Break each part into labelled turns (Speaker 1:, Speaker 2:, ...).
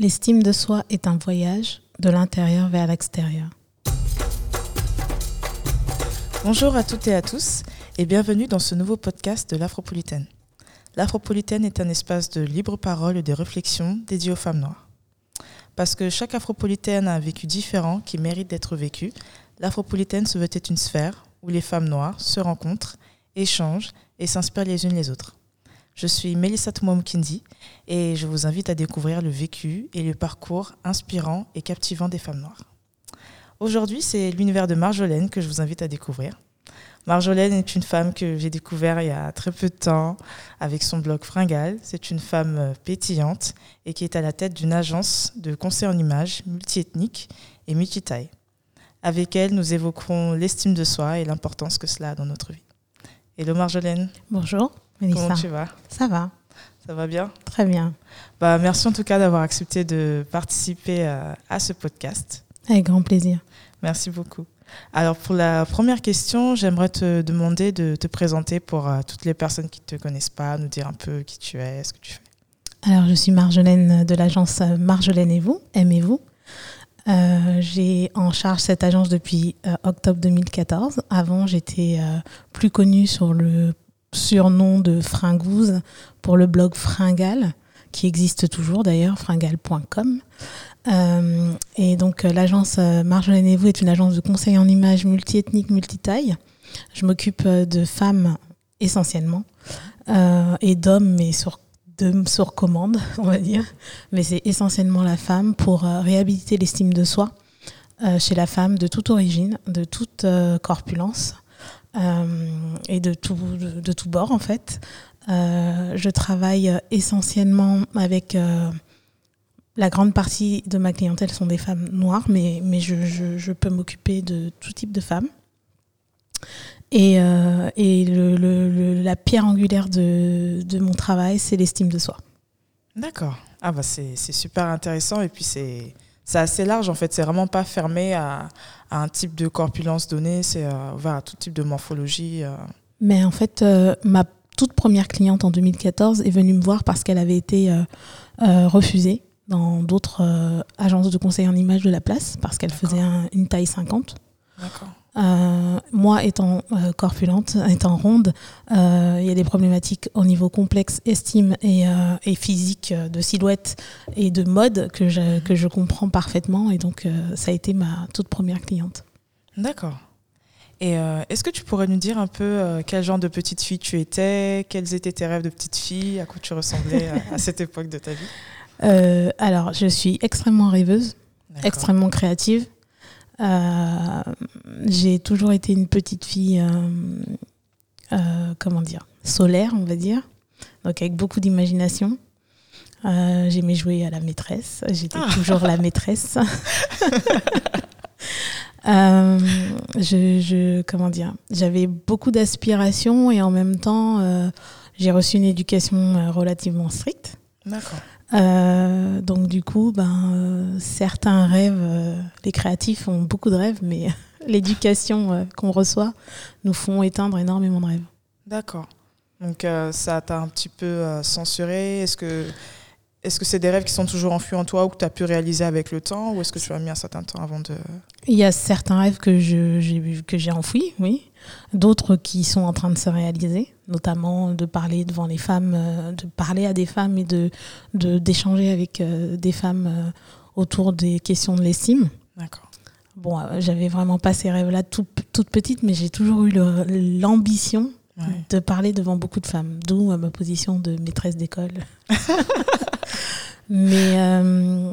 Speaker 1: L'estime de soi est un voyage de l'intérieur vers l'extérieur.
Speaker 2: Bonjour à toutes et à tous et bienvenue dans ce nouveau podcast de l'Afropolitaine. L'Afropolitaine est un espace de libre parole et de réflexion dédié aux femmes noires. Parce que chaque Afropolitaine a un vécu différent qui mérite d'être vécu, l'Afropolitaine se veut être une sphère où les femmes noires se rencontrent, échangent et s'inspirent les unes les autres. Je suis Melissa Toumomkindi et je vous invite à découvrir le vécu et le parcours inspirant et captivant des femmes noires. Aujourd'hui, c'est l'univers de Marjolaine que je vous invite à découvrir. Marjolaine est une femme que j'ai découvert il y a très peu de temps avec son blog Fringal. C'est une femme pétillante et qui est à la tête d'une agence de conseil en images multiethnique et multitaille. Avec elle, nous évoquerons l'estime de soi et l'importance que cela a dans notre vie. Hello Marjolaine.
Speaker 1: Bonjour. Mélissa.
Speaker 2: Comment tu vas?
Speaker 1: Ça va.
Speaker 2: Ça va bien?
Speaker 1: Très bien.
Speaker 2: Bah, merci en tout cas d'avoir accepté de participer à, à ce podcast.
Speaker 1: Avec grand plaisir.
Speaker 2: Merci beaucoup. Alors pour la première question, j'aimerais te demander de te présenter pour euh, toutes les personnes qui ne te connaissent pas, nous dire un peu qui tu es, ce que tu fais.
Speaker 1: Alors je suis Marjolaine de l'agence Marjolaine et vous, aimez-vous. Euh, j'ai en charge cette agence depuis euh, octobre 2014. Avant, j'étais euh, plus connue sur le surnom de Fringouze pour le blog Fringal, qui existe toujours d'ailleurs, fringal.com. Euh, et donc euh, l'agence euh, Marjolaine et vous est une agence de conseil en images multiethnique, multitaille. Je m'occupe de femmes essentiellement et d'hommes, mais sur, de, sur commande, on va dire. Mais c'est essentiellement la femme pour réhabiliter l'estime de soi chez la femme de toute origine, de toute corpulence et de tout, de, tout bord en fait. Euh, je travaille essentiellement avec euh, la grande partie de ma clientèle sont des femmes noires, mais, mais je, peux m'occuper de tout type de femmes. Et, euh, et le, la pierre angulaire de, de mon travail, c'est l'estime de soi.
Speaker 2: D'accord. Ah bah c'est super intéressant et puis c'est assez large en fait. C'est vraiment pas fermé à, à un type de corpulence donné. C'est euh, ouvert à tout type de morphologie. euh.
Speaker 1: Mais en fait, euh, ma toute première cliente en 2014 est venue me voir parce qu'elle avait été refusée dans d'autres agences de conseil en images de la place parce qu'elle
Speaker 2: D'accord.
Speaker 1: faisait un- une taille 50. Euh, moi, étant euh, corpulente, étant ronde, euh, il y a des problématiques au niveau complexe, estime et, et physique de silhouette et de mode que je, que je comprends parfaitement. Et donc, ça a été ma toute première cliente.
Speaker 2: D'accord. Et est-ce que tu pourrais nous dire un peu quel genre de petite fille tu étais, quels étaient tes rêves de petite fille, à quoi tu ressemblais à, à cette époque de ta vie?
Speaker 1: Alors, je suis extrêmement rêveuse, extrêmement créative. Euh, J'ai toujours été une petite fille, euh, euh, comment dire, solaire, on va dire. Donc, avec beaucoup d'imagination. Euh, J'aimais jouer à la maîtresse. J'étais
Speaker 2: Ah.
Speaker 1: toujours la maîtresse. Euh, je, je, comment dire, j'avais beaucoup d'aspirations et en même temps, euh, j'ai reçu une éducation relativement stricte.
Speaker 2: D'accord.
Speaker 1: Euh, donc du coup, ben, euh, certains rêves, euh, les créatifs ont beaucoup de rêves, mais l'éducation qu'on reçoit nous font éteindre énormément de rêves.
Speaker 2: D'accord. Donc ça t'a un petit peu censuré. Est-ce que est-ce que c'est des rêves qui sont toujours enfouis en toi ou que tu as pu réaliser avec le temps ou est-ce que tu as mis un certain temps avant de
Speaker 1: Il y a certains rêves que j'ai que j'ai enfouis, oui. D'autres qui sont en train de se réaliser, notamment de parler devant les femmes, euh, de parler à des femmes et de de- d'échanger avec euh, des femmes euh, autour des questions de l'estime.
Speaker 2: D'accord.
Speaker 1: Bon, j'avais vraiment pas ces rêves-là tout- toute petite, mais j'ai toujours eu l'ambition
Speaker 2: Ouais.
Speaker 1: de parler devant beaucoup de femmes, d'où ma position de maîtresse d'école. mais euh,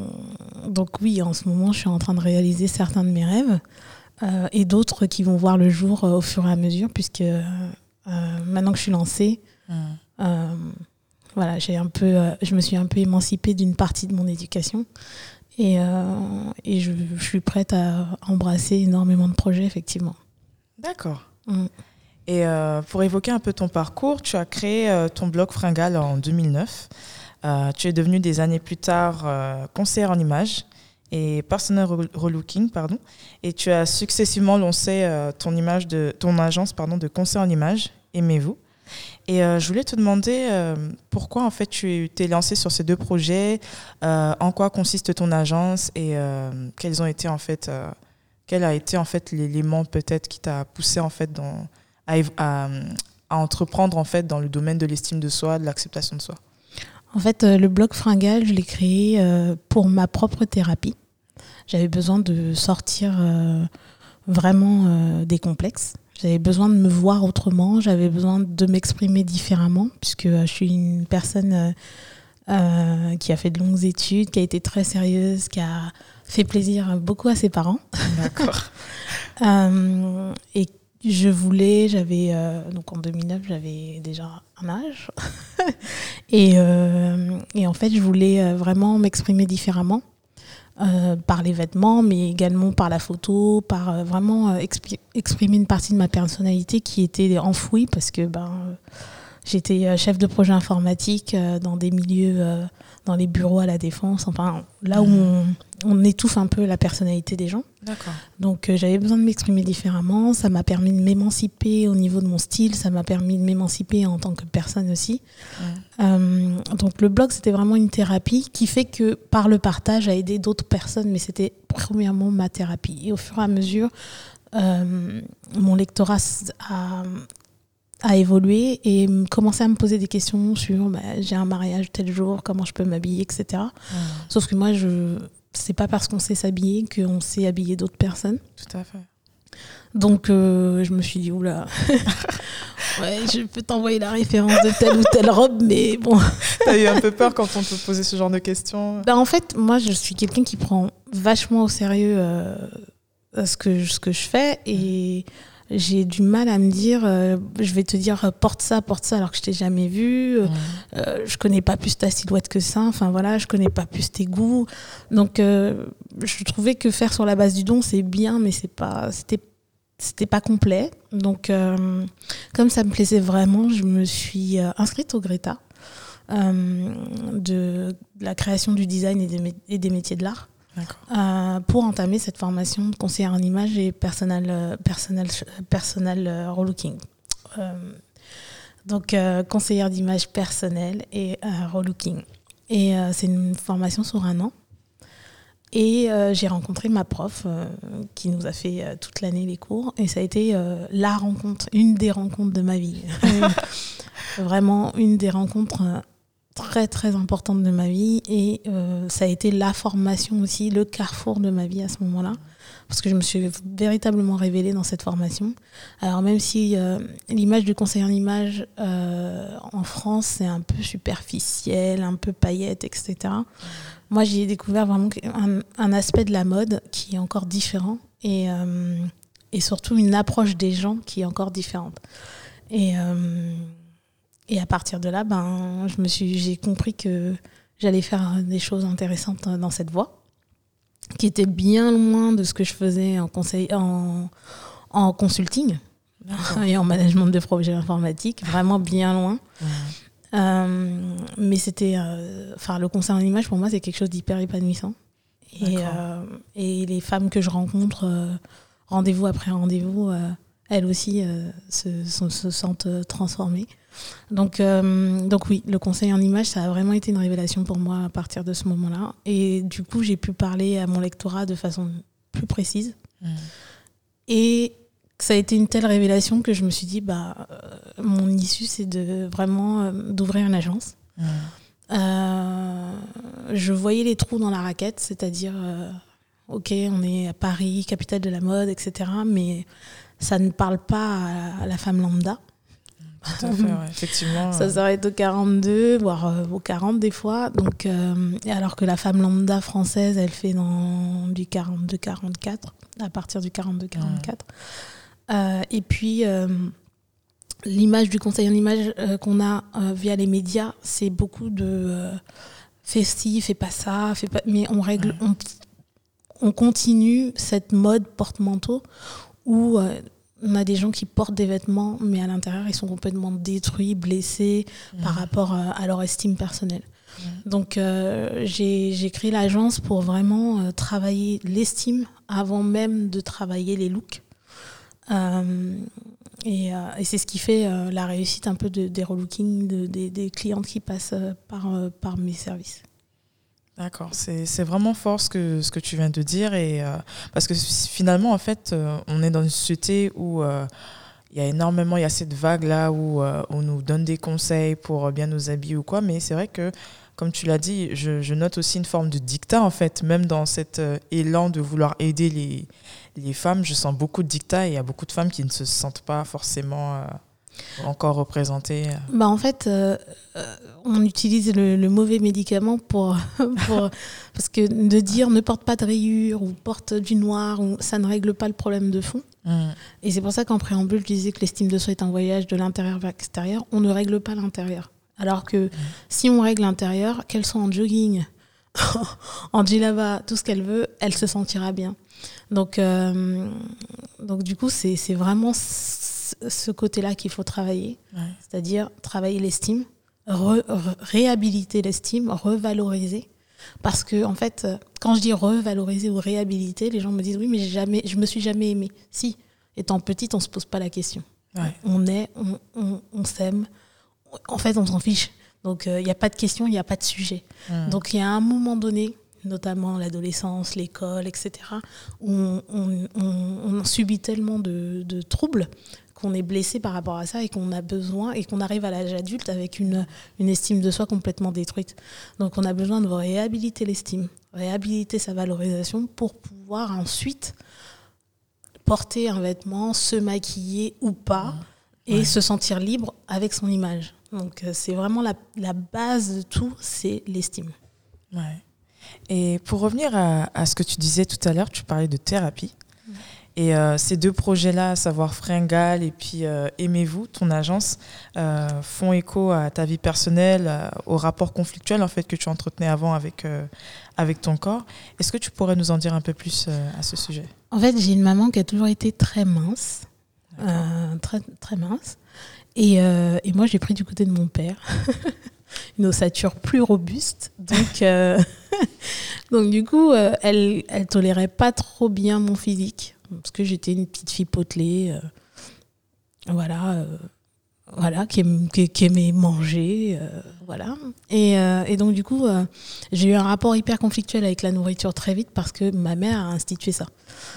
Speaker 1: donc oui, en ce moment, je suis en train de réaliser certains de mes rêves euh, et d'autres qui vont voir le jour euh, au fur et à mesure, puisque maintenant que je suis lancée,
Speaker 2: Hmm.
Speaker 1: euh, voilà, j'ai un peu, euh, je me suis un peu émancipée d'une partie de mon éducation et, euh, et je, je suis prête à embrasser énormément de projets, effectivement.
Speaker 2: D'accord.
Speaker 1: Mm.
Speaker 2: Et euh, pour évoquer un peu ton parcours, tu as créé euh, ton blog Fringal en 2009. Euh, tu es devenu des années plus tard euh, conseillère en images et personal re- relooking, pardon. Et tu as successivement lancé euh, ton image de ton agence pardon de conseil en images, aimez-vous. Et euh, je voulais te demander euh, pourquoi en fait tu t'es lancé sur ces deux projets, euh, en quoi consiste ton agence et quels ont été en fait, quel a été en fait l'élément peut-être qui t'a poussé en fait à, à, entreprendre en fait dans le domaine de l'estime de soi, de l'acceptation de soi?
Speaker 1: En fait, le blog Fringal, je l'ai créé pour ma propre thérapie. J'avais besoin de sortir vraiment des complexes j'avais besoin de me voir autrement, j'avais besoin de m'exprimer différemment, puisque euh, je suis une personne euh, euh, qui a fait de longues études, qui a été très sérieuse, qui a fait plaisir beaucoup à ses parents. D'accord. et je voulais, j'avais, donc en 2009, j'avais déjà un âge. et, et, en fait, je voulais vraiment m'exprimer différemment. Euh, par les vêtements, mais également par la photo, par euh, vraiment euh, exprimer une partie de ma personnalité qui était enfouie parce que ben, j'étais chef de projet informatique dans des milieux, dans les bureaux à la défense, enfin là où mmh. on, on étouffe un peu la personnalité des gens. Donc euh, j'avais besoin de m'exprimer différemment. Ça m'a permis de m'émanciper au niveau de mon style. Ça m'a permis de m'émanciper en tant que personne aussi. Euh, donc le blog, c'était vraiment une thérapie qui fait que par le partage, a aidé d'autres personnes. Mais c'était premièrement ma thérapie. Et au fur et à mesure, euh, mon lectorat a, a évolué et commencé à me poser des questions sur bah, j'ai un mariage tel jour, comment je peux m'habiller, etc. Sauf que moi, je c'est pas parce qu'on sait s'habiller qu'on sait habiller d'autres personnes.
Speaker 2: Tout à fait.
Speaker 1: Donc euh, je me suis dit, oula, ouais, je peux t'envoyer la référence de telle ou telle robe, mais bon.
Speaker 2: T'as eu un peu peur quand on te posait ce genre de questions?
Speaker 1: Ben, En fait, moi, je suis quelqu'un qui prend vachement au sérieux euh, ce, que, ce que je fais et j'ai du mal à me dire, euh, je vais te dire porte ça, porte ça, alors que je t'ai jamais vu. Euh, euh, je connais pas plus ta silhouette que ça. Enfin voilà, je connais pas plus tes goûts. Donc je trouvais que faire sur la base du don c'est bien, mais c'est pas, c'était, c'était pas complet. Donc comme ça me plaisait vraiment, je me suis inscrite au Greta de, la création du design et des métiers de l'art. Euh, pour entamer cette formation de conseillère en image et personnel, euh, personnel, personnel euh, relooking. donc, conseillère d'image personnelle et relooking. Et c'est une formation sur un an. Et j'ai rencontré ma prof qui nous a fait toute l'année les cours. Et ça a été la rencontre, une des rencontres de ma vie. Vraiment une des rencontres très très importante de ma vie et euh, ça a été la formation aussi, le carrefour de ma vie à ce moment-là parce que je me suis véritablement révélée dans cette formation. Alors même si euh, l'image du conseiller en image euh, en France c'est un peu superficiel, un peu paillette, etc. Moi j'ai découvert vraiment un, un, aspect de la mode qui est encore différent et, et surtout une approche des gens qui est encore différente. Et et à partir de là, ben, je me suis, j'ai compris que j'allais faire des choses intéressantes dans cette voie, qui était bien loin de ce que je faisais en conseil, en, en consulting et en management de projets informatiques, vraiment bien loin. Euh, mais c'était, euh, enfin, le conseil en image pour moi, c'est quelque chose d'hyper épanouissant. Et, euh, et, les femmes que je rencontre, rendez-vous après rendez-vous, elles aussi se, se, sentent transformées. Donc, euh, donc oui, le conseil en image, ça a vraiment été une révélation pour moi à partir de ce moment-là. Et du coup, j'ai pu parler à mon lectorat de façon plus précise. Mmh. Et ça a été une telle révélation que je me suis dit, bah, euh, mon issue, c'est de vraiment euh, d'ouvrir une agence. Mmh. je voyais les trous dans la raquette, c'est-à-dire, ok, on est à Paris, capitale de la mode, etc. Mais ça ne parle pas à la femme lambda.
Speaker 2: Effectivement.
Speaker 1: Ça s'arrête au 42, voire euh, au 40 des fois. Donc, euh, alors que la femme lambda française, elle fait dans du 42-44, à partir du 42-44. Euh, et puis, l'image du conseil en image qu'on a via les médias, c'est beaucoup de fais ci, fais pas ça, fais pas... mais on règle, on, on, continue cette mode porte-manteau où on a des gens qui portent des vêtements, mais à l'intérieur, ils sont complètement détruits, blessés par mmh. rapport euh, à, leur estime personnelle. Mmh. Donc, euh, j'ai créé l'agence pour vraiment euh, travailler l'estime avant même de travailler les looks. et, et c'est ce qui fait la réussite un peu de, des relookings de, des, des, clientes qui passent par, par mes services.
Speaker 2: D'accord, c'est vraiment fort ce que, ce que tu viens de dire. Et, parce que finalement, en fait, on est dans une société où il y a énormément, il y a cette vague-là où on nous donne des conseils pour bien nous habiller ou quoi. Mais c'est vrai que comme tu l'as dit, je, note aussi une forme de dictat, en fait, même dans cet euh, élan de vouloir aider les, les, femmes. Je sens beaucoup de dictat et il y a beaucoup de femmes qui ne se sentent pas forcément euh, encore représentées.
Speaker 1: Bah, en fait, euh, on utilise le, mauvais médicament pour, pour, parce que de dire ne porte pas de rayures ou porte du noir, ça ne règle pas le problème de fond. Mmh. Et c'est pour ça qu'en préambule, je disais que l'estime de soi est un voyage de l'intérieur vers l'extérieur. On ne règle pas l'intérieur. Alors que si on règle l'intérieur, qu'elle soit en jogging, en djellaba, tout ce qu'elle veut, elle se sentira bien. Donc, euh, donc du coup, c'est vraiment ce côté-là qu'il faut travailler. C'est-à-dire travailler l'estime, réhabiliter l'estime, revaloriser. Parce que, en fait, quand je dis revaloriser ou réhabiliter, les gens me disent oui, mais jamais, je me suis jamais aimée. Si, étant petite, on se pose pas la question. On est, on, on, on s'aime, en fait, on s'en fiche. Donc, il euh, n'y a pas de question, il n'y a pas de sujet. Donc, il y a un moment donné, notamment l'adolescence, l'école, etc., où on, subit tellement de, troubles qu'on est blessé par rapport à ça et qu'on a besoin et qu'on arrive à l'âge adulte avec une, une estime de soi complètement détruite. Donc on a besoin de réhabiliter l'estime, réhabiliter sa valorisation pour pouvoir ensuite porter un vêtement, se maquiller ou pas et se sentir libre avec son image. Donc euh, c'est vraiment la, la, base de tout, c'est l'estime.
Speaker 2: Ouais. Et pour revenir à, à, ce que tu disais tout à l'heure, tu parlais de thérapie. Et euh, ces deux projets-là, à savoir Fringal et puis euh, Aimez-vous, ton agence, font écho à ta vie personnelle, au rapport conflictuel en fait que tu entretenais avant avec, avec ton corps. Est-ce que tu pourrais nous en dire un peu plus à ce sujet?
Speaker 1: En fait, j'ai une maman qui a toujours été très mince, très, très mince. Euh, et, moi, j'ai pris du côté de mon père. une ossature plus robuste. Donc, euh, donc du coup, euh, elle, elle tolérait pas trop bien mon physique. Parce que j'étais une petite fille potelée. voilà. voilà, qui, qui, aimait manger. voilà. Et, et, donc, du coup, j'ai eu un rapport hyper conflictuel avec la nourriture très vite parce que ma mère a institué ça.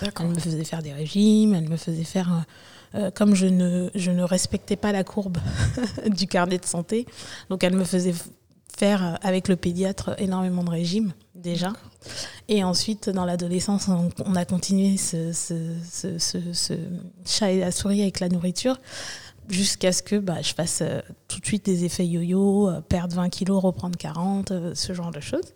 Speaker 1: Elle me faisait faire des régimes, elle me faisait faire euh, comme je ne, je ne respectais pas la courbe du carnet de santé, donc elle me faisait faire euh, avec le pédiatre énormément de régimes déjà. Et ensuite, dans l'adolescence, on, a continué ce, ce, ce, chat et la souris avec la nourriture jusqu'à ce que bah, je fasse euh, tout de suite des effets yo-yo, perdre 20 kilos, reprendre 40, ce genre de choses.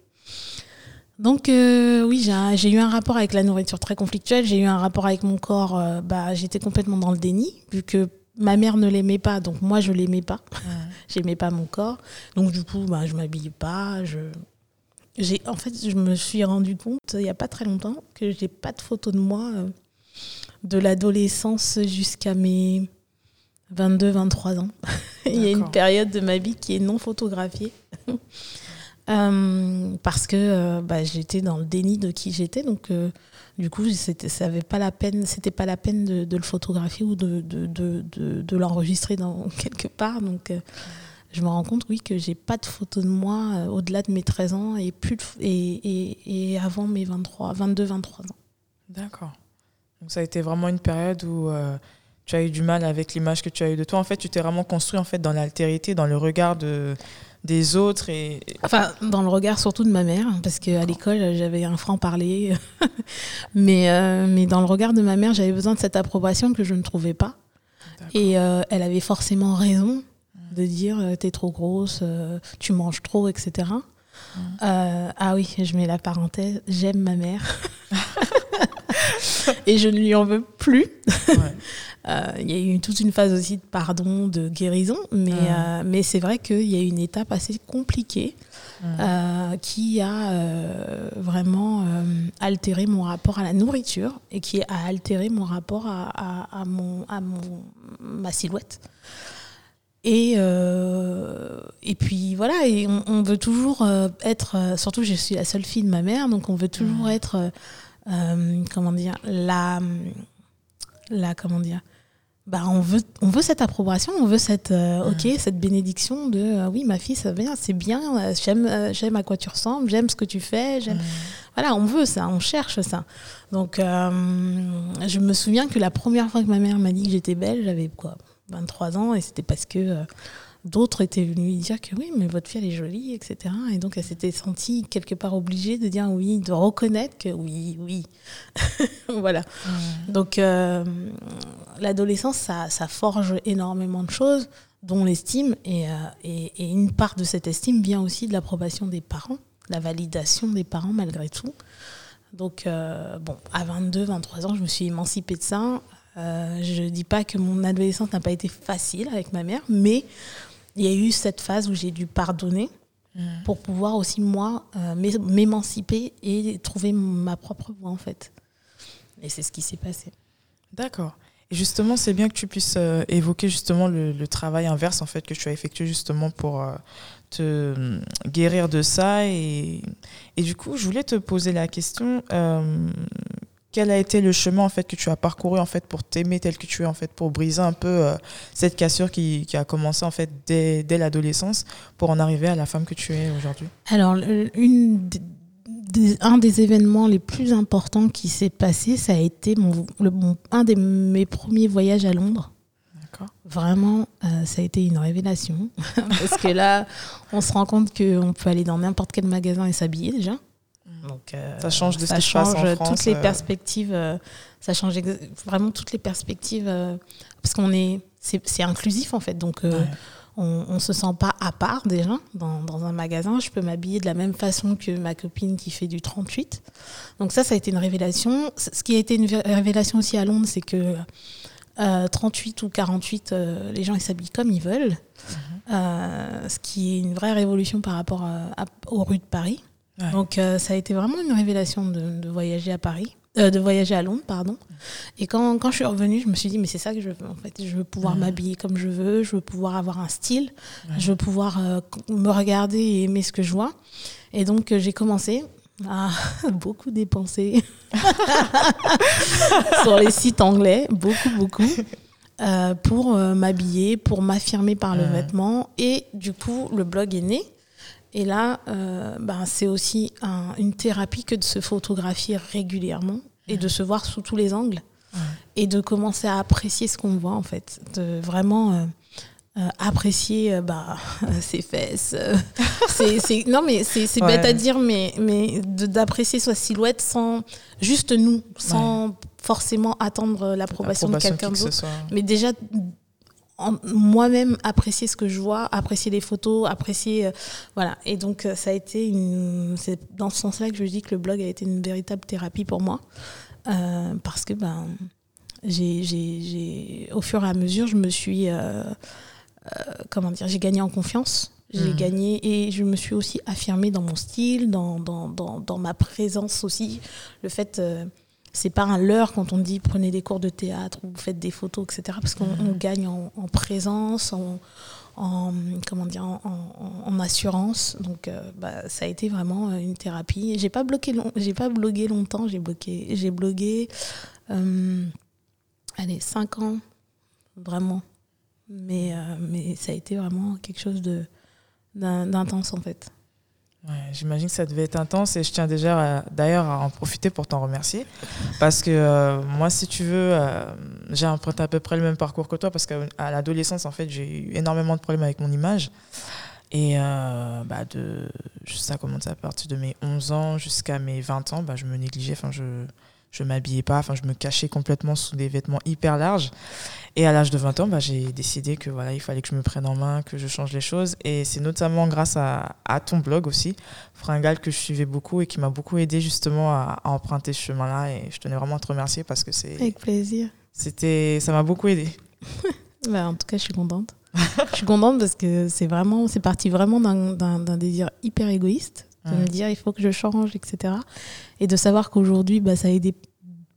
Speaker 1: Donc euh, oui, j'ai eu un rapport avec la nourriture très conflictuel. J'ai eu un rapport avec mon corps. Euh, bah, j'étais complètement dans le déni vu que ma mère ne l'aimait pas, donc moi je l'aimais pas. J'aimais pas mon corps, donc du coup, bah, je m'habillais pas. Je, j'ai, en fait, je me suis rendu compte il y a pas très longtemps que j'ai pas de photos de moi euh, de l'adolescence jusqu'à mes 22-23 ans. il y a une période de ma vie qui est non photographiée. Euh, parce que euh, bah, j'étais dans le déni de qui j'étais. Donc, du coup, c'était, ça avait pas la peine, c'était pas la peine de, de, le photographier ou de, de, de l'enregistrer dans quelque part. Donc, je me rends compte, oui, que j'ai pas de photos de moi au-delà de mes 13 ans et, plus et, et, et, avant mes 23, 22, 23 ans.
Speaker 2: D'accord. Donc, ça a été vraiment une période où tu as eu du mal avec l'image que tu as eue de toi. En fait, tu t'es vraiment construit en fait, dans l'altérité, dans le regard de des autres et
Speaker 1: enfin dans le regard surtout de ma mère parce qu'à l'école j'avais un franc parler mais euh, mais dans le regard de ma mère j'avais besoin de cette approbation que je ne trouvais pas et euh, elle avait forcément raison de dire euh, t'es trop grosse tu manges trop etc ah oui je mets la parenthèse j'aime ma mère. Et je ne lui en veux plus. Euh, il y a eu toute une phase aussi de pardon, de guérison, mais, euh, mais c'est vrai qu'il y a eu une étape assez compliquée euh, qui a vraiment altéré mon rapport à la nourriture et qui a altéré mon rapport à, à, mon, à mon, ma silhouette. Et, et puis voilà, et on, veut toujours être, surtout je suis la seule fille de ma mère, donc on veut toujours être, comment dire, la la comment dire bah, on veut on veut cette approbation on veut cette euh, ok cette bénédiction de euh, oui ma fille ça va c'est bien euh, j'aime j'aime à quoi tu ressembles j'aime ce que tu fais j'aime voilà on veut ça on cherche ça. Donc je me souviens que la première fois que ma mère m'a dit que j'étais belle j'avais quoi 23 ans et c'était parce que d'autres étaient venus lui dire que oui, mais votre fille, elle est jolie, etc. Et donc, elle s'était sentie quelque part obligée de dire oui, de reconnaître que oui, oui. voilà. Donc, euh, l'adolescence, ça, ça, forge énormément de choses, dont l'estime. Et, euh, et, et, une part de cette estime vient aussi de l'approbation des parents, la validation des parents malgré tout. Donc, euh, bon, à 22, 23 ans, je me suis émancipée de ça. Je ne dis pas que mon adolescence n'a pas été facile avec ma mère, mais il y a eu cette phase où j'ai dû pardonner mm. pour pouvoir aussi, moi, euh, m'émanciper et trouver ma propre voie, en fait. Et c'est ce qui s'est passé.
Speaker 2: D'accord. Et justement, c'est bien que tu puisses euh, évoquer justement le, travail inverse, en fait, que tu as effectué justement pour euh, te guérir de ça. Et, et, du coup, je voulais te poser la question quel a été le chemin en fait que tu as parcouru en fait pour t'aimer tel que tu es en fait pour briser un peu euh, cette cassure qui, qui, a commencé en fait dès, dès l'adolescence pour en arriver à la femme que tu es aujourd'hui?
Speaker 1: Alors une un des événements les plus importants qui s'est passé, ça a été mon, un de mes premiers voyages à Londres. Vraiment, euh, ça a été une révélation. Parce que là, on se rend compte qu'on peut aller dans n'importe quel magasin et s'habiller déjà.
Speaker 2: Donc, euh, ça change de
Speaker 1: ça change toutes les euh. perspectives. Euh, ça change vraiment toutes les perspectives parce qu'on est, c'est inclusif en fait. Donc, on, ne se sent pas à part déjà dans, dans un magasin. Je peux m'habiller de la même façon que ma copine qui fait du 38. Donc ça, ça a été une révélation. Ce qui a été une révélation aussi à Londres, c'est que 38 ou 48, les gens ils s'habillent comme ils veulent. Mhm. ce qui est une vraie révolution par rapport aux rues de Paris. Donc euh, ça a été vraiment une révélation de, voyager à Paris, euh, de voyager à Londres, pardon. Et quand, quand, je suis revenue, je me suis dit mais c'est ça que je veux en fait. Je veux pouvoir m'habiller comme je veux, je veux pouvoir avoir un style, je veux pouvoir euh, me regarder et aimer ce que je vois. Et donc j'ai commencé à beaucoup dépenser sur les sites anglais, beaucoup beaucoup. pour m'habiller, pour m'affirmer par le vêtement. Et du coup, le blog est né. Et là, euh, ben, c'est aussi une thérapie que de se photographier régulièrement et de se voir sous tous les angles et de commencer à apprécier ce qu'on voit en fait, de vraiment euh, euh, apprécier bah, ses fesses. c'est, non mais c'est, bête à dire, mais, mais d'apprécier sa silhouette sans juste nous, sans forcément attendre l'approbation de quelqu'un d'autre. Mais déjà moi-même apprécier ce que je vois, apprécier les photos, apprécier. Euh, voilà. Et donc, euh, ça a été une. C'est dans ce sens-là que je dis que le blog a été une véritable thérapie pour moi. Euh, parce que, ben, j'ai, au fur et à mesure, je me suis. comment dire J'ai gagné en confiance. J'ai mmh. gagné et je me suis aussi affirmée dans mon style, dans, dans, dans, dans ma présence aussi. Le fait c'est pas un leurre quand on dit prenez des cours de théâtre ou faites des photos, etc. Parce qu'on mhm. gagne en, présence, en, comment dire, en, assurance. Donc, euh, bah, ça a été vraiment euh, une thérapie. J'ai pas bloqué, j'ai pas blogué longtemps. J'ai bloqué, j'ai blogué, euh, allez, cinq ans, vraiment. Mais, mais ça a été vraiment quelque chose de d'intense en fait.
Speaker 2: J'imagine que ça devait être intense et je tiens déjà d'ailleurs à en profiter pour t'en remercier. Parce que euh, moi, si tu veux, euh, j'ai emprunté à peu près le même parcours que toi parce qu'à l'adolescence, en fait, j'ai eu énormément de problèmes avec mon image. Et euh, bah de, ça a commencé à partir de mes 11 ans jusqu'à mes 20 ans, bah, je me négligeais, enfin, je je m'habillais pas, enfin, je me cachais complètement sous des vêtements hyper larges. Et à l'âge de 20 ans, bah, j'ai décidé que voilà, il fallait que je me prenne en main, que je change les choses. Et c'est notamment grâce à, à, ton blog aussi, Fringal, que je suivais beaucoup et qui m'a beaucoup aidé justement à, emprunter ce chemin-là. Et je tenais vraiment à te remercier parce que c'est.
Speaker 1: Avec plaisir.
Speaker 2: C'était, ça m'a beaucoup aidé.
Speaker 1: bah, en tout cas, je suis contente. je suis contente parce que c'est vraiment, c'est parti vraiment d'un désir hyper égoïste de me dire il faut que je change, etc. Et de savoir qu'aujourd'hui, bah, ça a aidé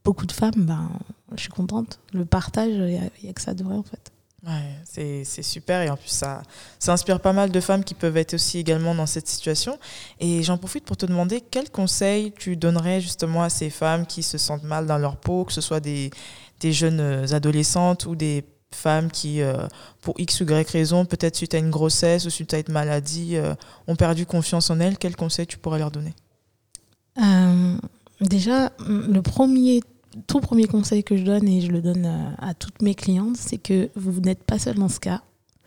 Speaker 1: beaucoup de femmes, ben, je suis contente. Le partage, il n'y a, que ça de vrai en fait.
Speaker 2: Ouais, c'est super et en plus ça, ça inspire pas mal de femmes qui peuvent être aussi également dans cette situation. Et j'en profite pour te demander quels conseils tu donnerais justement à ces femmes qui se sentent mal dans leur peau, que ce soit des, des jeunes adolescentes ou des femmes qui, euh, pour X ou Y raison, peut-être suite à une grossesse ou suite à une maladie, euh, ont perdu confiance en elles. Quels conseils tu pourrais leur donner?
Speaker 1: Euh, Déjà, le premier tout premier conseil que je donne, et je le donne à, toutes mes clientes, c'est que vous n'êtes pas seul dans ce cas.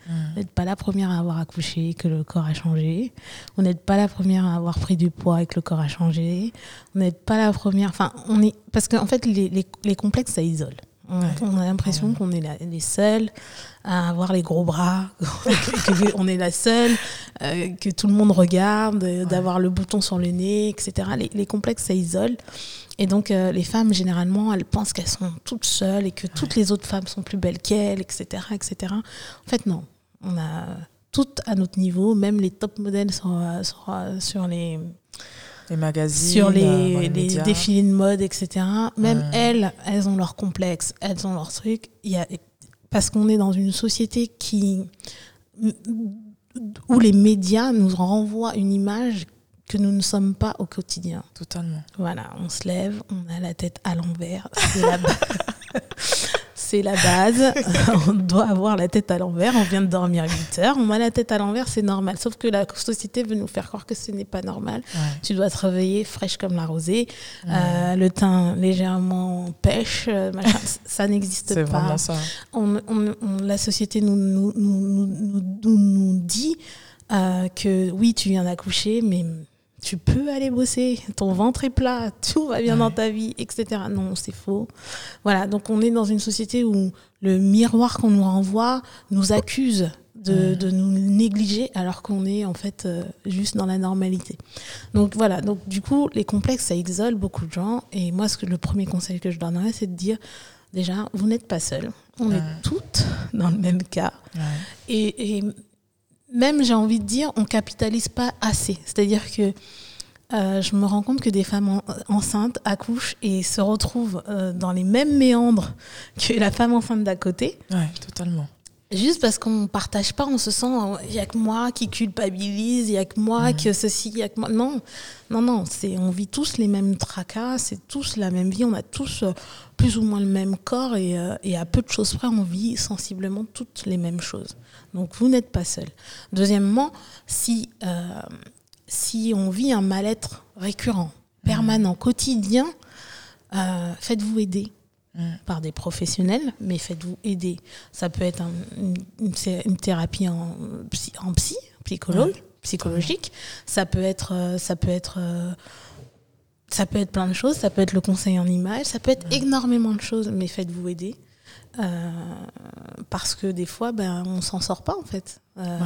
Speaker 1: Mmh. Vous n'êtes pas la première à avoir accouché, que le corps a changé. Vous n'êtes pas la première à avoir pris du poids et que le corps a changé. Vous n'êtes pas la première. Enfin, on est parce qu'en fait, les, les, les, complexes, ça isole. On, a l'impression qu'on est les seuls à avoir les gros bras, qu'on est la seule, euh, que tout le monde regarde, d'avoir le bouton sur le nez, etc. Les, les complexes, ça isole. Et donc, euh, les femmes, généralement, elles pensent qu'elles sont toutes seules et que toutes les autres femmes sont plus belles qu'elles, etc., etc. En fait, non. On a toutes à notre niveau, même les top modèles sur, euh, euh, sur, les
Speaker 2: les magazines,
Speaker 1: sur les, défilés de mode, etc. Même elles, elles ont leurs complexes, elles ont leurs trucs. Il y a, parce qu'on est dans une société qui où les médias nous renvoient une image que nous ne sommes pas au quotidien.
Speaker 2: Totalement.
Speaker 1: Voilà, on se lève, on a la tête à l'envers. C'est la, base. on doit avoir la tête à l'envers. On vient de dormir 8 heures. On a la tête à l'envers, c'est normal. Sauf que la société veut nous faire croire que ce n'est pas normal. Tu dois te réveiller fraîche comme la rosée. Euh, le teint légèrement pêche. Euh, ça n'existe pas. C'est vraiment ça. On, la société nous, nous, nous, nous dit euh, que oui, tu viens d'accoucher, mais tu peux aller bosser, ton ventre est plat, tout va bien dans ta vie, etc. Non, c'est faux. Voilà, donc on est dans une société où le miroir qu'on nous renvoie nous accuse de, de nous négliger alors qu'on est en fait euh, juste dans la normalité. Donc voilà, donc du coup, les complexes, ça isole beaucoup de gens. Et moi, ce que, le premier conseil que je donnerais, c'est de dire, déjà, vous n'êtes pas seul. On est toutes dans le même cas. Et, et même, j'ai envie de dire, on capitalise pas assez. C'est-à-dire que euh, je me rends compte que des femmes enceintes accouchent et se retrouvent euh, dans les mêmes méandres que la femme enceinte d'à côté.
Speaker 2: Ouais, totalement.
Speaker 1: Juste parce qu'on ne partage pas, on se sent, il n'y a que moi qui culpabilise, il n'y a que moi que ceci, il n'y a que moi. Non, non, non, on vit tous les mêmes tracas, c'est tous la même vie, on a tous euh, plus ou moins le même corps et, et, à peu de choses près, on vit sensiblement toutes les mêmes choses. Donc vous n'êtes pas seul. Deuxièmement, si, euh, si on vit un mal-être récurrent, permanent, quotidien, euh, faites-vous aider par des professionnels, mais faites-vous aider. Ça peut être une, thérapie en, en psy, psychologue, psychologique. Ça peut être, ça peut être ça peut être plein de choses, ça peut être le conseil en image, ça peut être énormément de choses, mais faites-vous aider. Euh, parce que des fois, ben, on s'en sort pas en fait. Euh,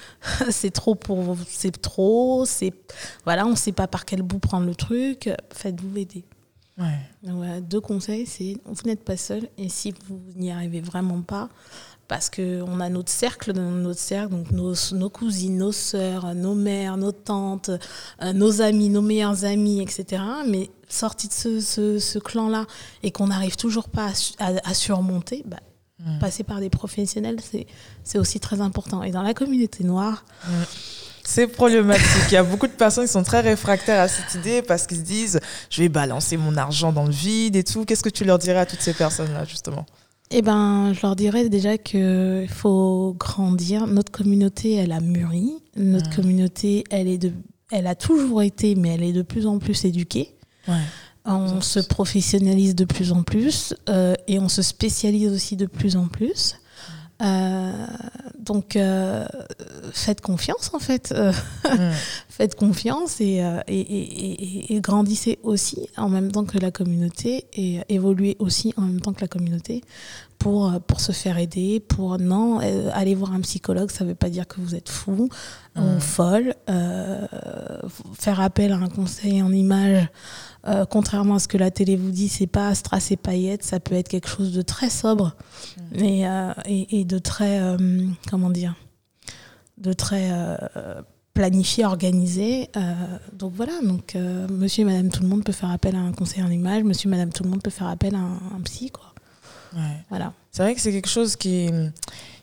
Speaker 1: c'est trop pour, c'est trop, c'est voilà, on sait pas par quel bout prendre le truc. Faites-vous aider. Ouais. deux conseils, c'est vous n'êtes pas seul et si vous n'y arrivez vraiment pas, parce qu'on a notre cercle dans notre cercle, donc nos, nos, cousines, nos sœurs, nos mères, nos tantes, euh, nos amis, nos meilleurs amis, etc. Mais sorti de ce, ce, clan-là et qu'on n'arrive toujours pas à, surmonter, bah, passer par des professionnels, c'est aussi très important. Et dans la communauté noire.
Speaker 2: C'est problématique. Il y a beaucoup de personnes qui sont très réfractaires à cette idée parce qu'ils se disent je vais balancer mon argent dans le vide et tout. Qu'est-ce que tu leur dirais à toutes ces personnes-là, justement?
Speaker 1: Eh ben, je leur dirais déjà qu'il faut grandir. Notre communauté, elle a mûri. Notre mm. communauté, elle, est de, elle a toujours été, mais elle est de plus en plus éduquée. On se professionnalise de plus en plus euh, et on se spécialise aussi de plus en plus. Euh, donc, euh, faites confiance en fait. faites confiance et, et, grandissez aussi en même temps que la communauté et évoluez aussi en même temps que la communauté pour, pour se faire aider. Pour non, aller voir un psychologue, ça ne veut pas dire que vous êtes fou ou folle. faire appel à un conseil en image euh, contrairement à ce que la télé vous dit, c'est pas strass et paillettes, ça peut être quelque chose de très sobre mm. euh, et, de très, euh, comment dire, de très planifié, organisé. donc voilà, donc monsieur et madame tout le monde peut faire appel à un conseiller en image, monsieur et madame tout le monde peut faire appel à un, psy, quoi.
Speaker 2: Voilà. C'est vrai que c'est quelque chose qui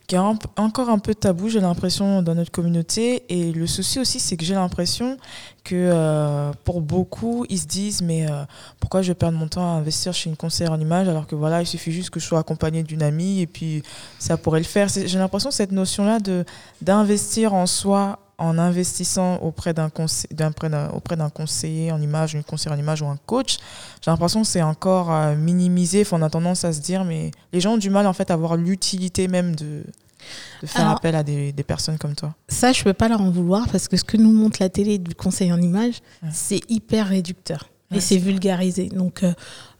Speaker 2: qui est encore un peu tabou, j'ai l'impression, dans notre communauté. Et le souci aussi, c'est que j'ai l'impression que euh, pour beaucoup, ils se disent mais euh, pourquoi je vais perdre mon temps à investir chez une conseillère en image alors que voilà, il suffit juste que je sois accompagnée d'une amie et puis ça pourrait le faire. J'ai l'impression cette notion-là de d'investir en soi en investissant auprès d'un auprès d'un conseiller en image, une conseillère en image ou un coach, j'ai l'impression que c'est encore euh, minimisé. on a tendance à se dire, mais les gens ont du mal en fait à voir l'utilité même de, faire appel à des, personnes comme toi.
Speaker 1: Ça, je peux pas leur en vouloir parce que ce que nous montre la télé du conseil en image, c'est hyper réducteur et c'est vulgarisé. Donc, euh,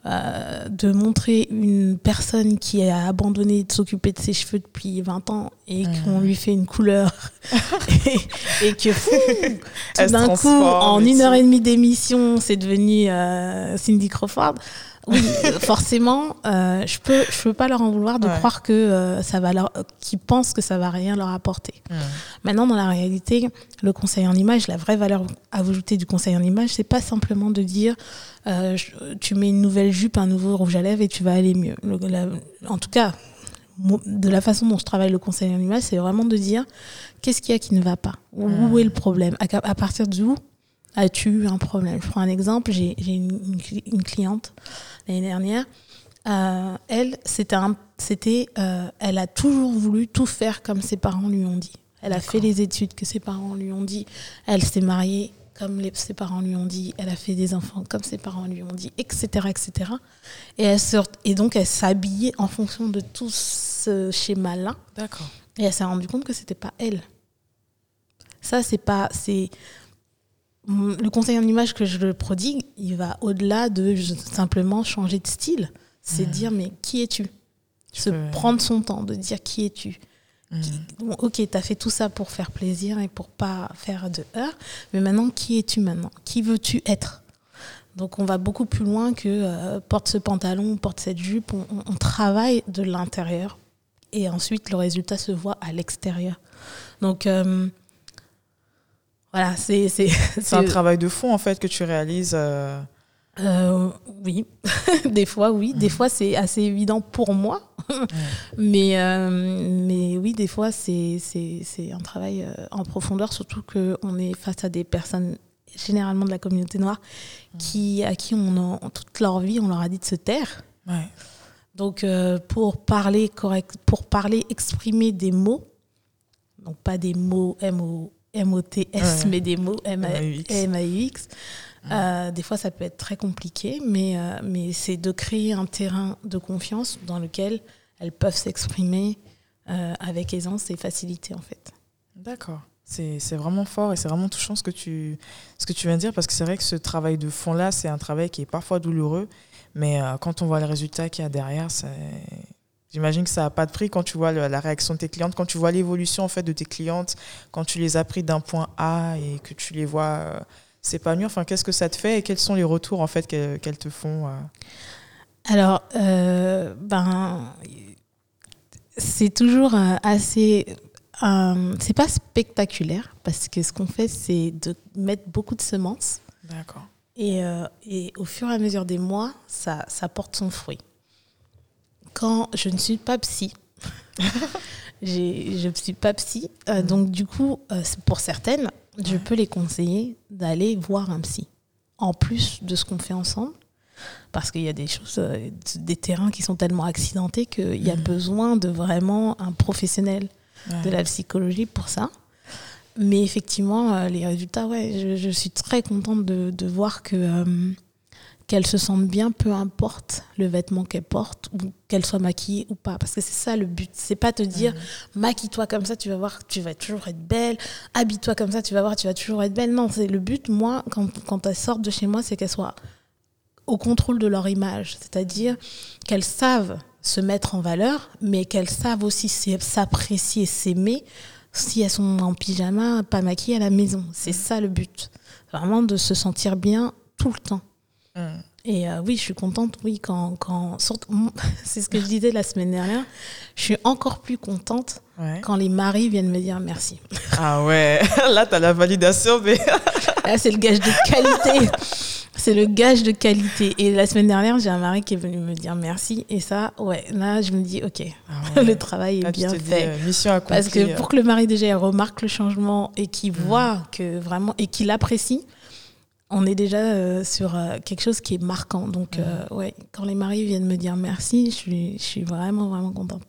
Speaker 1: euh, de montrer une personne qui a abandonné de s'occuper de ses cheveux depuis 20 ans et qu'on lui fait une couleur et, que tout d'un coup, en une heure et demie d'émission, c'est devenu euh, Cindy Crawford. Oui, forcément, euh, je peux, je peux pas leur en vouloir de croire que euh, ça va leur, qu'ils pensent que ça va rien leur apporter. Maintenant, dans la réalité, le conseil en image, la vraie valeur ajoutée du conseil en image, c'est pas simplement de dire, euh, tu mets une nouvelle jupe, un nouveau rouge à lèvres et tu vas aller mieux. en tout cas, de la façon dont je travaille le conseil en image, c'est vraiment de dire, qu'est-ce qu'il y a qui ne va pas? Où est le problème? À, à partir d'où as-tu eu un problème? Je prends un exemple, j'ai une, une, cliente l'année dernière. Euh, elle, c'était, c'était, euh, elle a toujours voulu tout faire comme ses parents lui ont dit. Elle a fait les études que ses parents lui ont dit. Elle s'est mariée comme les, ses parents lui ont dit. Elle a fait des enfants comme ses parents lui ont dit, etc., etc. Et elle sort, et donc elle s'habillait en fonction de tout ce schéma-là.
Speaker 2: D'accord.
Speaker 1: Et elle s'est rendue compte que c'était pas elle. Ça, c'est pas, c'est le conseil en image que je le prodigue, il va au-delà de simplement changer de style. C'est dire, mais qui es-tu? Se prendre son temps, de dire qui es-tu? Ok, tu as fait tout ça pour faire plaisir et pour pas faire de heurts, mais maintenant, qui es-tu maintenant? Qui veux-tu être? Donc, on va beaucoup plus loin que euh, porte ce pantalon, porte cette jupe. On, travaille de l'intérieur et ensuite, le résultat se voit à l'extérieur. Donc, euh, voilà, c'est.
Speaker 2: C'est un travail de fond, en fait, que tu réalises. Euh.
Speaker 1: Euh, oui, des fois, oui. Des mm. fois, c'est assez évident pour moi. mais, euh, mais oui, des fois, c'est un travail en profondeur, surtout qu'on est face à des personnes, généralement de la communauté noire, mm. qui, à qui, on toute leur vie, on leur a dit de se taire. Donc, pour parler correct, pour parler, exprimer des mots, donc pas des mots M-O M-O-T-S, mais des mots M-A-U-X. Euh, des fois, ça peut être très compliqué, mais, euh, mais c'est de créer un terrain de confiance dans lequel elles peuvent s'exprimer euh, avec aisance et facilité, en fait.
Speaker 2: D'accord. C'est vraiment fort et c'est vraiment touchant ce que, tu, ce que tu viens de dire, parce que c'est vrai que ce travail de fond-là, c'est un travail qui est parfois douloureux, mais quand on voit le résultat qu'il y a derrière, c'est J'imagine que ça n'a pas de prix quand tu vois la réaction de tes clientes, quand tu vois l'évolution en fait de tes clientes, quand tu les as pris d'un point A et que tu les vois euh, s'épanouir. Enfin, qu'est-ce que ça te fait et quels sont les retours en fait qu'elles te font euh?
Speaker 1: Alors, euh, ben, c'est toujours assez. c'est pas spectaculaire parce que ce qu'on fait, c'est de mettre beaucoup de semences.
Speaker 2: D'accord.
Speaker 1: Et, et, au fur et à mesure des mois, ça, ça porte son fruit quand je ne suis pas psy. je ne suis pas psy. Euh, mm. donc, du coup, euh, pour certaines, je peux les conseiller d'aller voir un psy. En plus de ce qu'on fait ensemble. Parce qu'il y a des choses, euh, des terrains qui sont tellement accidentés qu'il y a mm. besoin de vraiment un professionnel de la psychologie pour ça. Mais effectivement, les résultats, ouais, je, suis très contente de, de voir que qu'elle se sente bien, peu importe le vêtement qu'elle porte, ou qu'elle soit maquillée ou pas. Parce que c'est ça le but. C'est pas te dire, maquille-toi comme ça, tu vas voir, tu vas toujours être belle. Habille-toi comme ça, tu vas voir, tu vas toujours être belle. Non, c'est le but, moi, quand, quand elles sortent de chez moi, c'est qu'elles soient au contrôle de leur image. C'est-à-dire qu'elles savent se mettre en valeur, mais qu'elles savent aussi s'apprécier, s'aimer si elles sont en pyjama, pas maquillées à la maison. C'est ça le but. Vraiment de se sentir bien tout le temps. Mm. Et euh, oui, je suis contente, oui, quand. quand c'est ce que je disais la semaine dernière. Je suis encore plus contente quand les maris viennent me dire merci.
Speaker 2: Ah ouais, là, tu as la validation, mais.
Speaker 1: là, c'est le gage de qualité. c'est le gage de qualité. Et la semaine dernière, j'ai un mari qui est venu me dire merci. Et ça, ouais, là, je me dis, ok,
Speaker 2: Ah ouais.
Speaker 1: le travail est
Speaker 2: Là,
Speaker 1: bien
Speaker 2: te dis,
Speaker 1: fait.
Speaker 2: euh, mission accomplie.
Speaker 1: Parce que pour que le mari déjà remarque le changement et qu'il
Speaker 2: Mm.
Speaker 1: voit que vraiment et qu'il apprécie, on est déjà euh, sur euh, quelque chose qui est marquant. Donc
Speaker 2: Mm.
Speaker 1: euh, ouais, quand les maris viennent me dire merci, je suis, je suis vraiment vraiment contente.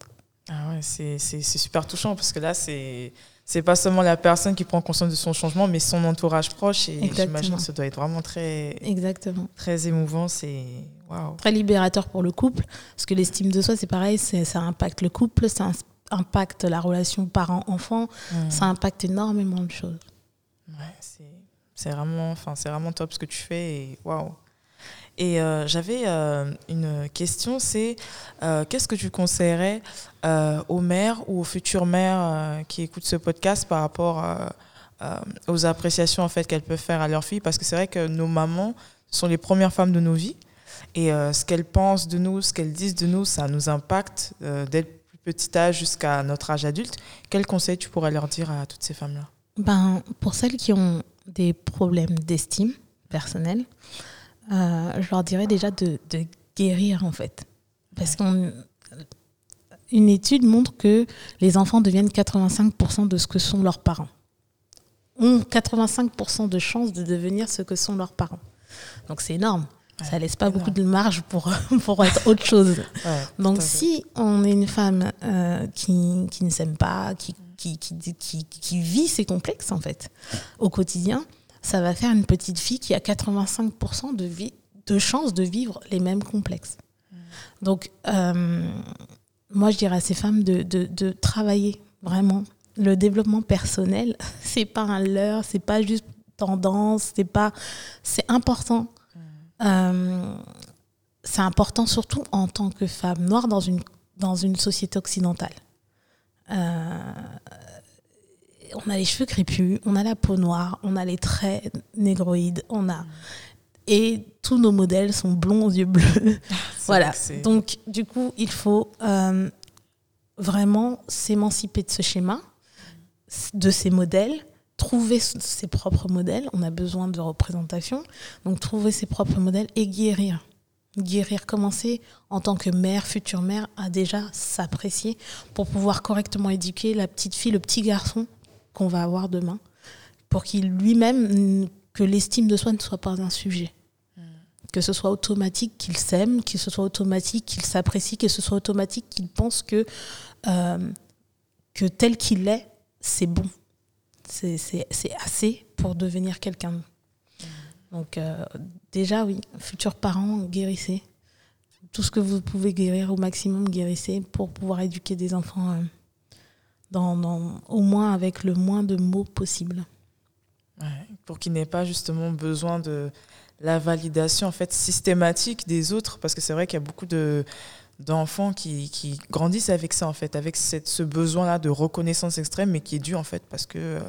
Speaker 2: Ah ouais, c'est super touchant parce que là, c'est c'est pas seulement la personne qui prend conscience de son changement, mais son entourage proche. Et j'imagine que ça doit être vraiment très,
Speaker 1: Exactement.
Speaker 2: très émouvant. C'est.
Speaker 1: Très libérateur pour le couple, parce que l'estime de soi c'est pareil, c'est- ça impacte le couple, ça impacte la relation parent-enfant,
Speaker 2: Mm.
Speaker 1: ça impacte énormément de choses.
Speaker 2: Ouais, c'est c'est vraiment, enfin, c'est vraiment top ce que tu fais et waouh. Et euh, j'avais euh, une question, c'est euh, qu'est-ce que tu conseillerais aux mères ou aux futures mères qui écoutent ce podcast par rapport aux appréciations en fait qu'elles peuvent faire à leur fille? Parce que c'est vrai que nos mamans sont les premières femmes de nos vies et ce qu'elles pensent de nous, ce qu'elles disent de nous, ça nous impacte dès le plus petit âge jusqu'à notre âge adulte. Quels conseils tu pourrais leur dire à toutes ces femmes-là?
Speaker 1: Ben, pour celles qui ont des problèmes d'estime personnelle, euh, je leur dirais déjà de, de guérir en fait. Parce qu'une étude montre que les enfants deviennent 85% de ce que sont leurs parents. Ont 85% de chances de devenir ce que sont leurs parents. Donc c'est énorme. Ça laisse pas
Speaker 2: énorme.
Speaker 1: beaucoup de marge pour, pour être autre chose.
Speaker 2: Ouais,
Speaker 1: Donc si on est une femme euh, qui, qui ne s'aime pas, qui, qui, qui, qui, qui vit ses complexes en fait au quotidien, ça va faire une petite fille qui a 85% de, vie, de chances de vivre les mêmes complexes. Donc euh, moi je dirais à ces femmes de, de, de travailler vraiment. Le développement personnel, c'est pas un leurre, c'est pas juste tendance, c'est pas, c'est important. Euh, c'est important surtout en tant que femme noire dans une, dans une société occidentale. Euh, on a les cheveux crépus, on a la peau noire, on a les traits négroïdes, on a et tous nos modèles sont blonds aux yeux bleus.
Speaker 2: C'est
Speaker 1: voilà. Donc du coup, il faut euh, vraiment s'émanciper de ce schéma, de ces modèles, trouver ses propres modèles. On a besoin de représentation, donc trouver ses propres modèles et guérir. Guérir, commencer en tant que mère, future mère, à déjà s'apprécier pour pouvoir correctement éduquer la petite fille, le petit garçon qu'on va avoir demain, pour qu'il lui-même, mm, que l'estime de soi ne soit pas un sujet. Que ce soit automatique qu'il s'aime, que ce soit automatique qu'il s'apprécie, que ce soit automatique qu'il pense que, euh, que tel qu'il est, c'est bon. C'est assez pour devenir quelqu'un. Donc euh, déjà, oui, futurs parents, guérissez. Tout ce que vous pouvez guérir au maximum, guérissez pour pouvoir éduquer des enfants euh, dans, au moins avec le moins de mots possible.
Speaker 2: Pour qu'ils n'aient pas justement besoin de la validation en fait systématique des autres parce que c'est vrai qu'il y a beaucoup de d'enfants qui, qui grandissent avec ça en fait avec cette, ce besoin là de reconnaissance extrême mais qui est dû en fait parce que euh,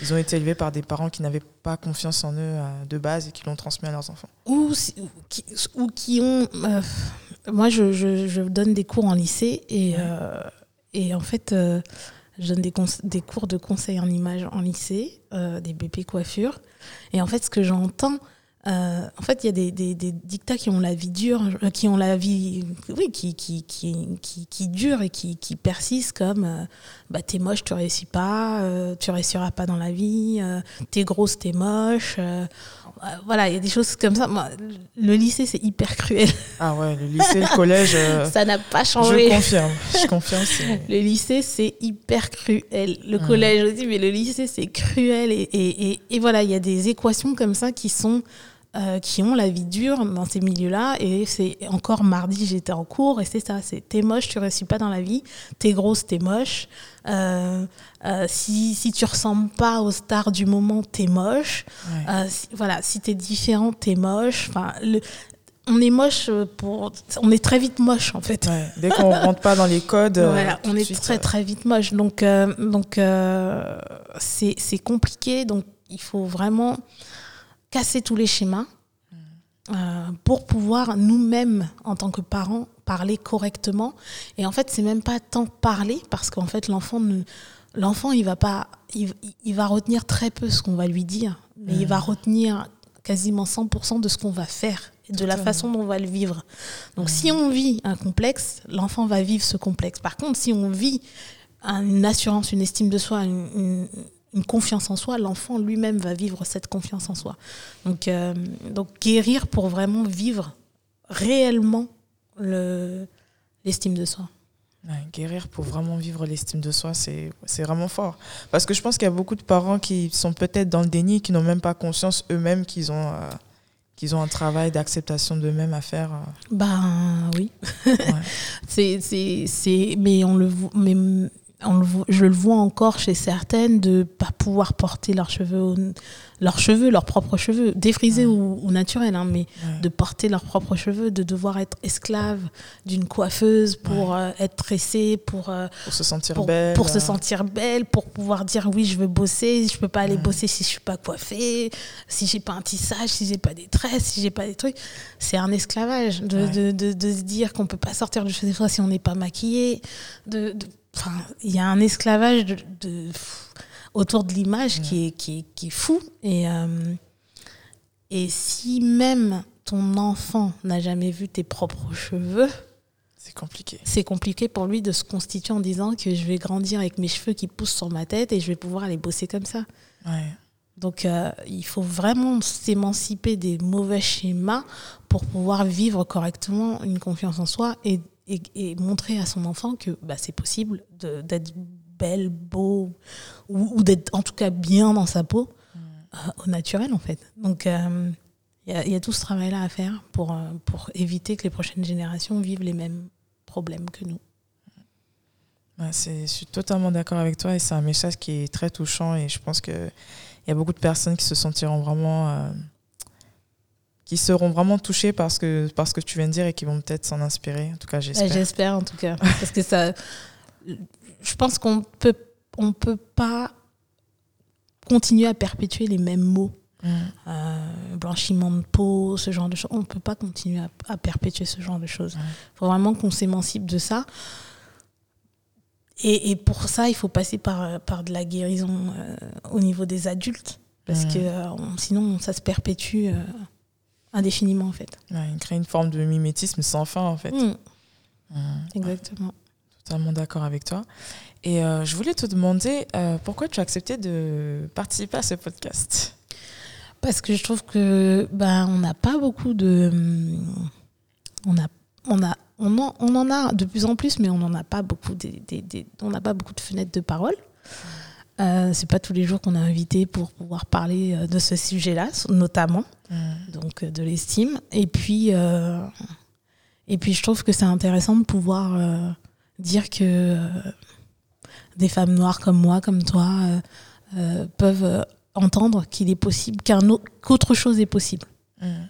Speaker 2: ils ont été élevés par des parents qui n'avaient pas confiance en eux euh, de base et qui l'ont transmis à leurs enfants
Speaker 1: ou, qui, ou qui ont. euh, moi, je, je- je donne des cours en lycée et, euh, et en fait, euh, je donne des, des cours de conseil en image en lycée, des BP coiffure. Et en fait, ce que j'entends. Euh, en fait, il y a des, des, des dictats qui ont la vie dure, euh, qui ont la vie, oui, qui, qui, qui, qui, qui durent et qui, qui persistent comme euh, bah, t'es moche, tu réussis pas, euh, tu réussiras pas dans la vie, t'es grosse, t'es moche. voilà, il y a des choses comme ça. Moi, le lycée, c'est hyper cruel.
Speaker 2: ah ouais le lycée le collège
Speaker 1: ça n'a pas
Speaker 2: je
Speaker 1: changé.
Speaker 2: confirme je confirme
Speaker 1: Le lycée, c'est hyper cruel. Le
Speaker 2: Mhm.
Speaker 1: collège aussi, mais le lycée, c'est cruel. Et, et, et, et voilà, il y a des équations comme ça qui sont. Euh, qui ont la vie dure dans ces milieux-là. Et c'est encore mardi, j'étais en cours, et c'est ça c'est t'es moche, tu réussis pas dans la vie. T'es grosse, t'es moche. Euh, euh, si, si tu ressembles pas aux stars du moment, t'es moche.
Speaker 2: ouais.
Speaker 1: Si- voilà, si t'es différent, t'es moche. Enfin, le, on est moche pour. On est très vite moche, en fait.
Speaker 2: Ouais, dès qu'on rentre pas dans les codes
Speaker 1: Voilà, on est
Speaker 2: suite,
Speaker 1: très
Speaker 2: euh,
Speaker 1: très vite moche. Donc, euh, donc c'est compliqué. Donc, il faut vraiment casser tous les schémas euh, pour pouvoir nous-mêmes, en tant que parents, parler correctement. Et en fait, c'est même pas tant parler parce qu'en fait, l'enfant ne- l'enfant il va pas il, il va retenir très peu ce qu'on va lui dire mais il va retenir quasiment 100% de ce qu'on va faire et de la façon dont on va le vivre. Donc si on vit un complexe, l'enfant va vivre ce complexe. Par contre, si on vit une assurance, une estime de soi, une, une- une confiance en soi, l'enfant lui-même va vivre cette confiance en soi. Donc, euh, donc guérir pour vraiment vivre réellement le- l'estime de soi.
Speaker 2: Ouais, guérir pour vraiment vivre l'estime de soi, c'est vraiment fort. Parce que je pense qu'il y a beaucoup de parents qui sont peut-être dans le déni, qui n'ont même pas conscience eux-mêmes qu'ils ont, euh, qu'ils ont un travail d'acceptation d'eux-mêmes à faire. euh.
Speaker 1: Ben oui.
Speaker 2: Ouais.
Speaker 1: C'est, mais on le, mais on le, vo- je le vois encore chez certaines de pas pouvoir porter leurs cheveux, leurs cheveux, leurs propres cheveux, défrisés
Speaker 2: Ouais.
Speaker 1: ou, ou naturels, hein, mais
Speaker 2: Ouais.
Speaker 1: de porter leurs propres cheveux, de devoir être esclave d'une coiffeuse pour euh, être tressée, pour, euh,
Speaker 2: Pour se sentir
Speaker 1: pour,
Speaker 2: belle.
Speaker 1: pour se
Speaker 2: euh,
Speaker 1: sentir belle, pour pouvoir dire oui, je veux bosser, je peux pas aller bosser si je suis pas coiffée, si j'ai pas un tissage, si j'ai pas des tresses, si j'ai pas des trucs. C'est un esclavage de, de, de, de se dire qu'on peut pas sortir de chez soi si on n'est pas maquillé. De, il y a un esclavage de, de- autour de l'image qui, est, qui, est, qui est fou. Et, euh, et si même ton enfant n'a jamais vu tes propres cheveux,
Speaker 2: C'est compliqué.
Speaker 1: c'est compliqué pour lui de se constituer en disant que je vais grandir avec mes cheveux qui poussent sur ma tête et je vais pouvoir aller bosser comme ça.
Speaker 2: Ouais.
Speaker 1: Donc euh, il faut vraiment s'émanciper des mauvais schémas pour pouvoir vivre correctement une confiance en soi et, et- et montrer à son enfant que bah, c'est possible d'être belle, beau ou, ou d'être en tout cas bien dans sa peau euh, au naturel en fait. Donc euh, il y, a- il y a tout ce travail-là à faire pour, euh, pour éviter que les prochaines générations vivent les mêmes problèmes que nous.
Speaker 2: Ouais, je suis totalement d'accord avec toi et c'est un message qui est très touchant et je pense qu'il y a beaucoup de personnes qui se sentiront vraiment. euh, qui seront vraiment touchées par ce, que, par ce que tu viens de dire et qui vont peut-être s'en inspirer. En tout cas, j'espère.
Speaker 1: J'espère en tout cas. Parce que ça. Je pense qu'on peut, on peut pas continuer à perpétuer les mêmes mots.
Speaker 2: Mm.
Speaker 1: Euh, blanchiment de peau, ce genre de choses. On ne peut pas continuer à, à perpétuer ce genre de choses. Il
Speaker 2: Ouais.
Speaker 1: faut vraiment qu'on s'émancipe de ça. Et, et pour ça, il faut passer par, par de la guérison euh, au niveau des adultes. Parce
Speaker 2: Mhm.
Speaker 1: que euh, on- sinon, ça se perpétue indéfiniment, en fait.
Speaker 2: Ouais, il crée une forme de mimétisme sans fin, en fait.
Speaker 1: Mm, exactement.
Speaker 2: Totalement d'accord avec toi. Et euh, je voulais te demander euh, pourquoi tu as accepté de participer à ce podcast?
Speaker 1: Parce que je trouve que ben on n'a pas beaucoup de on a on a on en, on en a de plus en plus mais on n'en a pas beaucoup des, des- des- on n'a pas beaucoup de fenêtres de parole. Euh, c'est pas tous les jours qu'on est invité pour pouvoir parler euh, de ce sujet-là notamment.
Speaker 2: Mm.
Speaker 1: donc euh, de l'estime. Et puis euh, et puis je trouve que c'est intéressant de pouvoir dire que des femmes noires comme moi comme toi peuvent entendre qu'il est possible qu'un autre- qu'autre chose est possible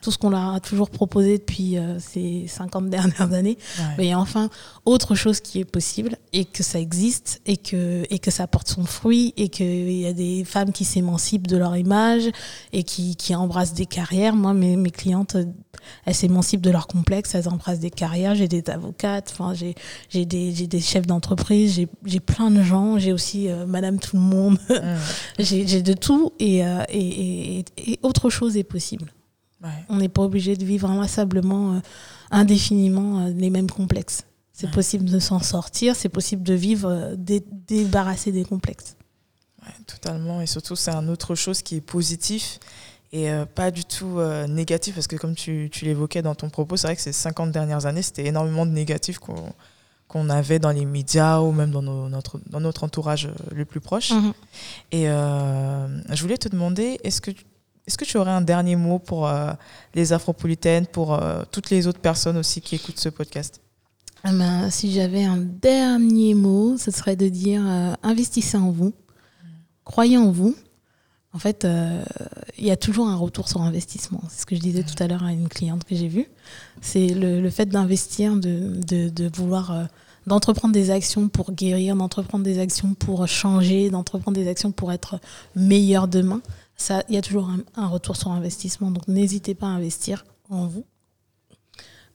Speaker 1: Tout ce qu'on leur a toujours proposé depuis euh, ces 50 dernières années
Speaker 2: Ouais.
Speaker 1: mais enfin autre chose qui est possible et que ça existe et que, et que ça porte son fruit et qu'il y a des femmes qui s'émancipent de leur image et qui, qui embrassent des carrières. Moi, mes, mes clientes, elles s'émancipent de leur complexe, elles embrassent des carrières. J'ai des avocates, j'ai, j'ai, des, j'ai des chefs d'entreprise, j'ai, j'ai plein de gens, j'ai aussi euh, Madame Tout le Monde, j'ai, j'ai de tout et, euh, et, et, et autre chose est possible.
Speaker 2: Ouais.
Speaker 1: On n'est pas obligé de vivre inlassablement, euh, indéfiniment euh, les mêmes complexes. C'est
Speaker 2: Ouais.
Speaker 1: possible de s'en sortir, c'est possible de vivre euh, dé- débarrassé des complexes.
Speaker 2: Ouais, totalement. Et surtout, c'est un autre chose qui est positif et pas du tout négatif. Parce que comme tu, tu l'évoquais dans ton propos, c'est vrai que ces 50 dernières années, c'était énormément de négatifs qu'on qu'on avait dans les médias ou même dans, nos- notre, dans notre entourage le plus proche. Et euh, je voulais te demander, est-ce que, est-ce que tu aurais un dernier mot pour euh, les Afropolitaines, pour euh, toutes les autres personnes aussi qui écoutent ce podcast?
Speaker 1: Ah ben, si j'avais un dernier mot, ce serait de dire euh, investissez en vous, croyez en vous. En fait, il y a toujours un retour sur investissement. C'est ce que je disais tout à l'heure à une cliente que j'ai vue. C'est le, fait d'investir, de, de, vouloir, d'entreprendre des actions pour guérir, d'entreprendre des actions pour changer, d'entreprendre des actions pour être meilleur demain. Ça, il y a toujours un, un retour sur investissement. Donc, n'hésitez pas à investir en vous,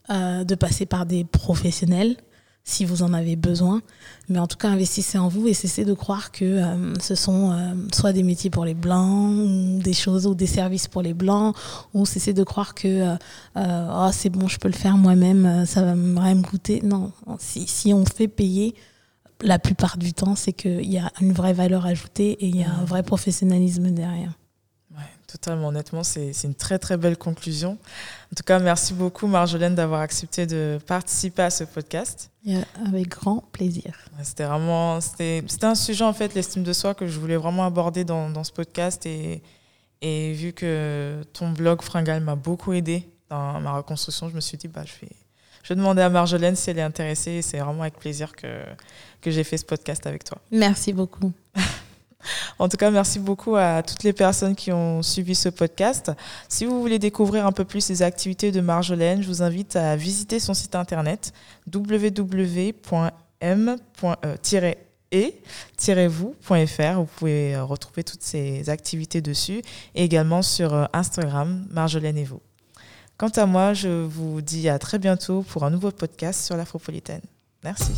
Speaker 1: Euh, de passer par des professionnels, si vous en avez besoin. Mais en tout cas, investissez en vous et cessez de croire que euh, ce sont euh, soit des métiers pour les blancs, ou des choses ou des services pour les blancs, ou cessez de croire que oh, c'est bon, je peux le faire moi-même, ça va me coûter. Non, si, si on fait payer, la plupart du temps, c'est qu'il y a une vraie valeur ajoutée et il y a un vrai professionnalisme derrière.
Speaker 2: Totalement. Honnêtement, c'est une très très belle conclusion. En tout cas, merci beaucoup Marjolaine d'avoir accepté de participer à ce podcast.
Speaker 1: avec grand plaisir.
Speaker 2: C'était vraiment, c'était un sujet en fait, l'estime de soi que je voulais vraiment aborder dans, dans ce podcast et, et vu que ton blog Fringal m'a beaucoup aidé dans ma reconstruction, je me suis dit bah je vais je vais demander à Marjolaine si elle est intéressée. C'est vraiment avec plaisir que, que j'ai fait ce podcast avec toi.
Speaker 1: Merci beaucoup.
Speaker 2: En tout cas, merci beaucoup à toutes les personnes qui ont suivi ce podcast. Si vous voulez découvrir un peu plus les activités de Marjolaine, je vous invite à visiter son site internet www.m-e-vous.fr. Vous pouvez retrouver toutes ces activités dessus et également sur Instagram, Marjolaine et vous. Quant à moi, je vous dis à très bientôt pour un nouveau podcast sur l'Afropolitaine. Merci.